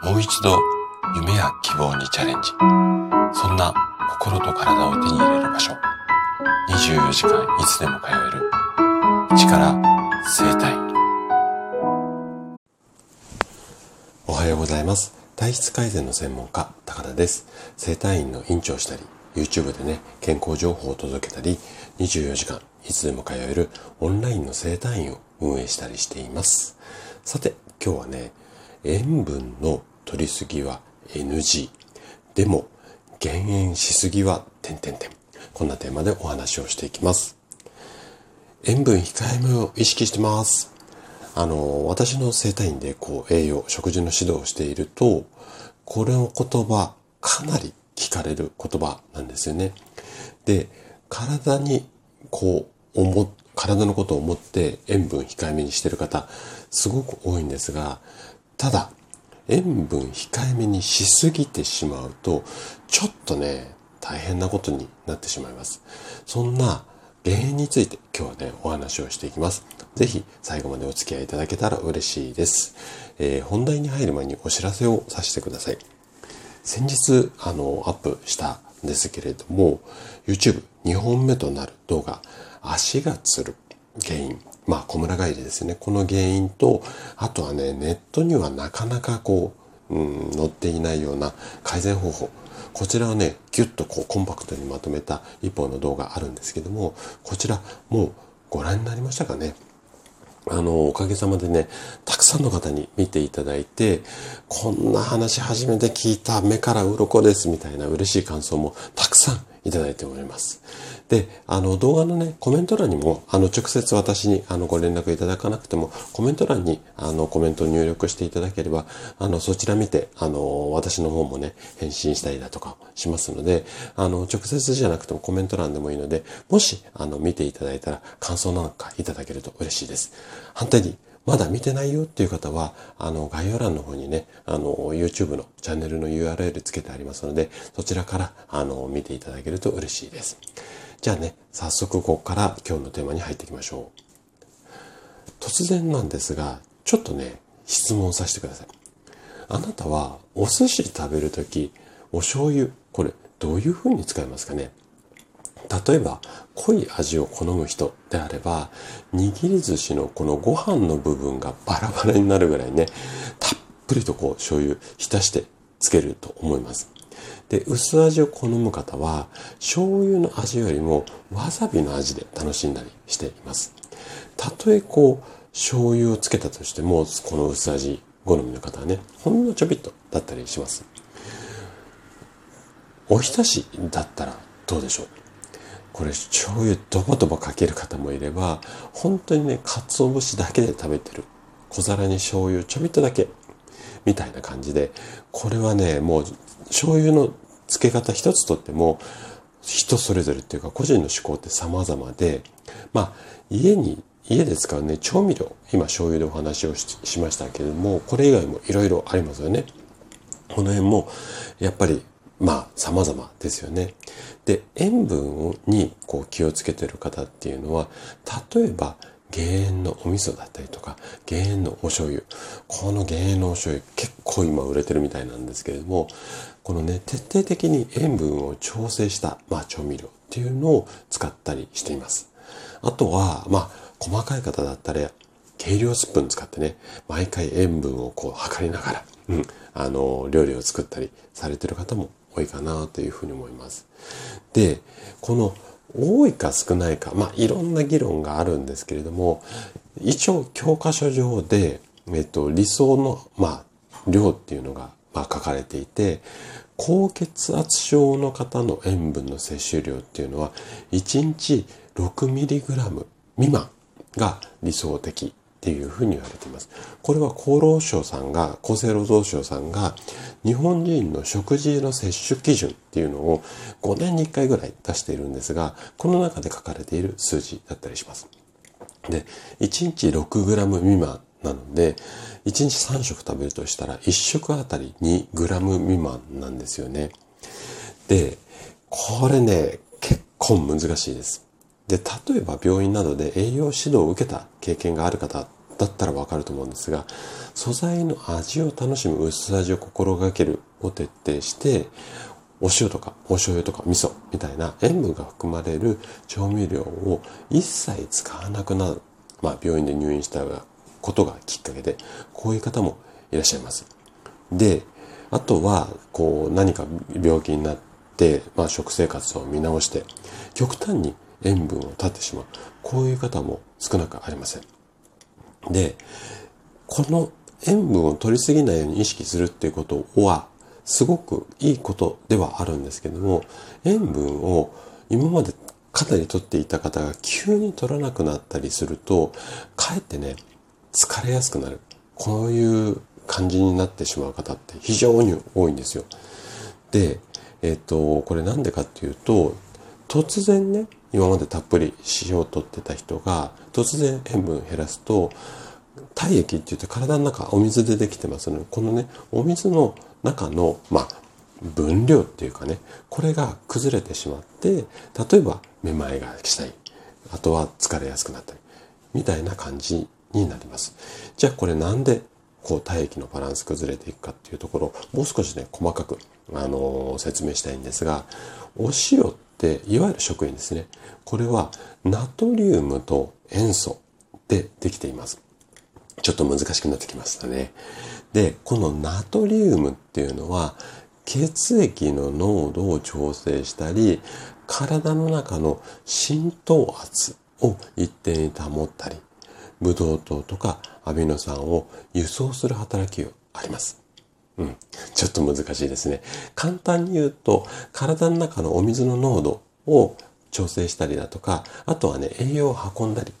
もう一度夢や希望にチャレンジ。そんな心と体を手に入れる場所。24時間いつでも通える。力生体。おはようございます。体質改善の専門家、高田です。生体院の院長したり、YouTube でね、健康情報を届けたり、24時間いつでも通えるオンラインの生体院を運営したりしています。さて、今日はね、塩分の取りすぎは NG。でも、減塩しすぎは点々点。こんなテーマでお話をしていきます。塩分控えめを意識してます。あの、私の生体院でこう栄養、食事の指導をしていると、これの言葉、かなり聞かれる言葉なんですよね。で、体にこう、思、体のことを思って塩分控えめにしてる方、すごく多いんですが、ただ、塩分控えめにしすぎてしまうと、ちょっとね、大変なことになってしまいます。そんな原因について今日はね、お話をしていきます。ぜひ最後までお付き合いいただけたら嬉しいです。えー、本題に入る前にお知らせをさせてください。先日、あの、アップしたんですけれども、YouTube 2本目となる動画、足がつる原因。まあ、小村帰りですね。この原因と、あとはね、ネットにはなかなかこう、うん、載っていないような改善方法。こちらをね、ぎゅっとこうコンパクトにまとめた一本の動画あるんですけども、こちらもうご覧になりましたかねあの、おかげさまでね、たくさんの方に見ていただいて、こんな話初めて聞いた目から鱗ですみたいな嬉しい感想もたくさんいただいております。で、あの動画のね、コメント欄にも、あの直接私にあのご連絡いただかなくても、コメント欄にあのコメントを入力していただければ、あのそちら見て、あの私の方もね、返信したりだとかしますので、あの直接じゃなくてもコメント欄でもいいので、もしあの見ていただいたら感想なんかいただけると嬉しいです。反対にまだ見てないよっていう方は、あの、概要欄の方にね、あの、YouTube のチャンネルの URL つけてありますので、そちらから、あの、見ていただけると嬉しいです。じゃあね、早速ここから今日のテーマに入っていきましょう。突然なんですが、ちょっとね、質問させてください。あなたはお寿司食べるとき、お醤油、これどういう風に使いますかね？例えば濃い味を好む人であれば握り寿司のこのご飯の部分がバラバラになるぐらいねたっぷりとこう醤油浸してつけると思います。で薄味を好む方は醤油の味よりもわさびの味で楽しんだりしています。たとえこう醤油をつけたとしてもこの薄味好みの方はねほんのちょびっとだったりします。おひたしだったらどうでしょう？これ醤油ドボドボかける方もいれば本当にね鰹節だけで食べてる。小皿に醤油ちょびっとだけ。みたいな感じで。これはねもう醤油の付け方一つとっても人それぞれっていうか個人の思考って様々で。まあ家に家で使うね調味料。今醤油でお話をしましたけれどもこれ以外もいろいろありますよね。この辺もやっぱりまあ様々ですよね。で、塩分にこう気をつけてる方っていうのは、例えば減塩のお味噌だったりとか、減塩のお醤油。この減塩のお醤油結構今売れてるみたいなんですけれども、このね、徹底的に塩分を調整した、まあ、調味料っていうのを使ったりしています。あとは、まあ、細かい方だったら、計量スプーン使ってね、毎回塩分をこう測りながら、うん、あの、料理を作ったりされてる方も多いかなというふうに思います。で、この多いか少ないか、まあいろんな議論があるんですけれども、一応教科書上で、えっと、理想の、まあ、量っていうのが、まあ、書かれていて、高血圧症の方の塩分の摂取量っていうのは、1日 6mg 未満が理想的っていうふうに言われています。これは厚労省さんが、厚生労働省さんが、日本人の食事の摂取基準っていうのを5年に1回ぐらい出しているんですが、この中で書かれている数字だったりします。で、1日 6g 未満なので、1日3食食べるとしたら1食あたり 2g 未満なんですよね。で、これね、結構難しいです。で、例えば病院などで栄養指導を受けた経験がある方だったらわかると思うんですが、素材の味を楽しむ薄味を心がけるを徹底して、お塩とかお醤油とか味噌みたいな塩分が含まれる調味料を一切使わなくなる。まあ病院で入院したことがきっかけで、こういう方もいらっしゃいます。で、あとは、こう何か病気になって、まあ食生活を見直して、極端に塩分を断ってしまう。こういう方も少なくありません。で、この塩分を取りすぎないように意識するっていうことは、すごくいいことではあるんですけども、塩分を今までかなり取っていた方が急に取らなくなったりすると、かえってね、疲れやすくなる。こういう感じになってしまう方って非常に多いんですよ。で、えっ、と、これなんでかっていうと、突然ね、今までたっぷり塩を取ってた人が、突然塩分減らすと、体液って言って体の中お水でできてますので、このね、お水の中の、まあ、分量っていうかね、これが崩れてしまって、例えばめまいがしたり、あとは疲れやすくなったり、みたいな感じになります。じゃあこれなんでこう体液のバランス崩れていくかっていうところもう少しね細かく、あの、説明したいんですがお塩っていわゆる食塩ですね。これはナトリウムと塩素でできています。ちょっと難しくなってきましたね。でこのナトリウムっていうのは血液の濃度を調整したり体の中の浸透圧を一定に保ったりブドウ糖とかアミノ酸を輸送する働きがあります。うん。ちょっと難しいですね。簡単に言うと、体の中のお水の濃度を調整したりだとか、あとはね、栄養を運んだり、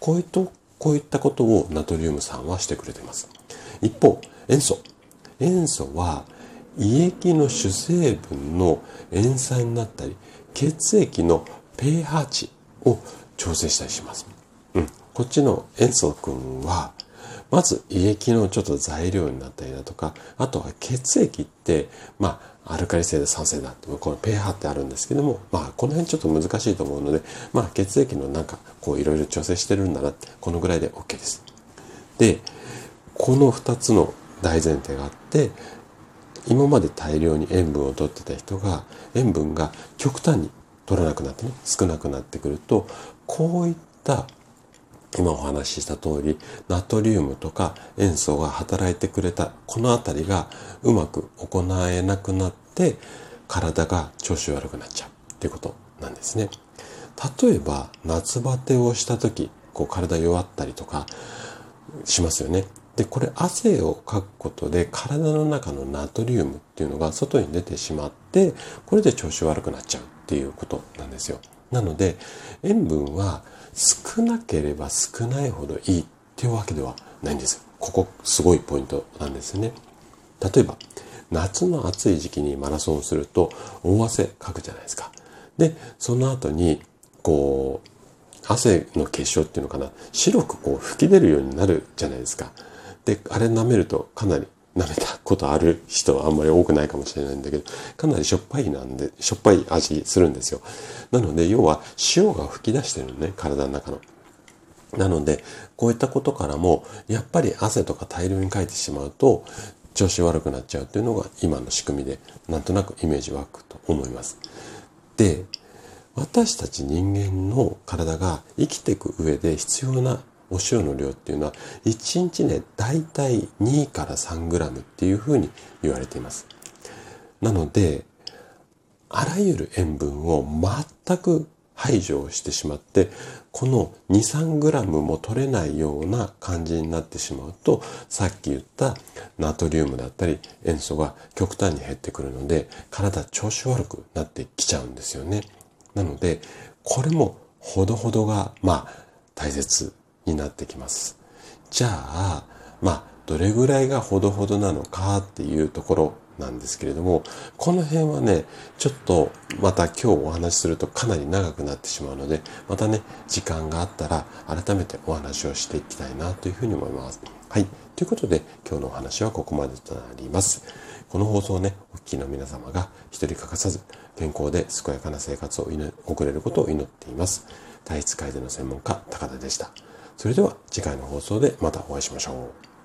こういった、こういったことをナトリウム酸はしてくれています。一方、塩素。塩素は、胃液の主成分の塩酸になったり、血液の pH 値を調整したりします。うん。こっちの塩素君は、まず胃液のちょっと材料になったりだとか、あとは血液って、まあ、アルカリ性で酸性だって、この pH ってあるんですけども、まあ、この辺ちょっと難しいと思うので、まあ、血液のなんか、こう、いろいろ調整してるんだなって、このぐらいで OK です。で、この2つの大前提があって、今まで大量に塩分を取ってた人が、塩分が極端に取らなくなってね、少なくなってくると、こういった今お話しした通り、ナトリウムとか塩素が働いてくれた、このあたりがうまく行えなくなって、体が調子悪くなっちゃうっていうことなんですね。例えば、夏バテをした時、こう体弱ったりとかしますよね。で、これ汗をかくことで体の中のナトリウムっていうのが外に出てしまって、これで調子悪くなっちゃうっていうことなんですよ。なので、塩分は少なければ少ないほどいいっていうわけではないんです。ここすごいポイントなんですね。例えば、夏の暑い時期にマラソンすると大汗かくじゃないですか。で、その後に、こう、汗の結晶っていうのかな、白くこう吹き出るようになるじゃないですか。で、あれ舐めるとかなり舐めたことある人はあんまり多くないかもしれないんだけど、かなりしょっぱいなんで、しょっぱい味するんですよ。なので、要は塩が吹き出してるのね、体の中の。なので、こういったことからも、やっぱり汗とか大量にかいてしまうと、調子悪くなっちゃうっていうのが今の仕組みで、なんとなくイメージ湧くと思います。で、私たち人間の体が生きていく上で必要なお塩の量っていうのは1日ね大体2から3グラムっていうふうに言われています。なのであらゆる塩分を全く排除してしまってこの23グラムも取れないような感じになってしまうとさっき言ったナトリウムだったり塩素が極端に減ってくるので体調子悪くなってきちゃうんですよね。なのでこれもほどほどがまあ大切。になってきます。じゃあ、まあ、どれぐらいがほどほどなのかっていうところなんですけれども、この辺はね、ちょっとまた今日お話しするとかなり長くなってしまうので、またね、時間があったら改めてお話をしていきたいなというふうに思います。はい。ということで、今日のお話はここまでとなります。この放送ね、お聞きの皆様が一人欠かさず、健康で健やかな生活を送れることを祈っています。体質改善の専門家、高田でした。それでは次回の放送でまたお会いしましょう。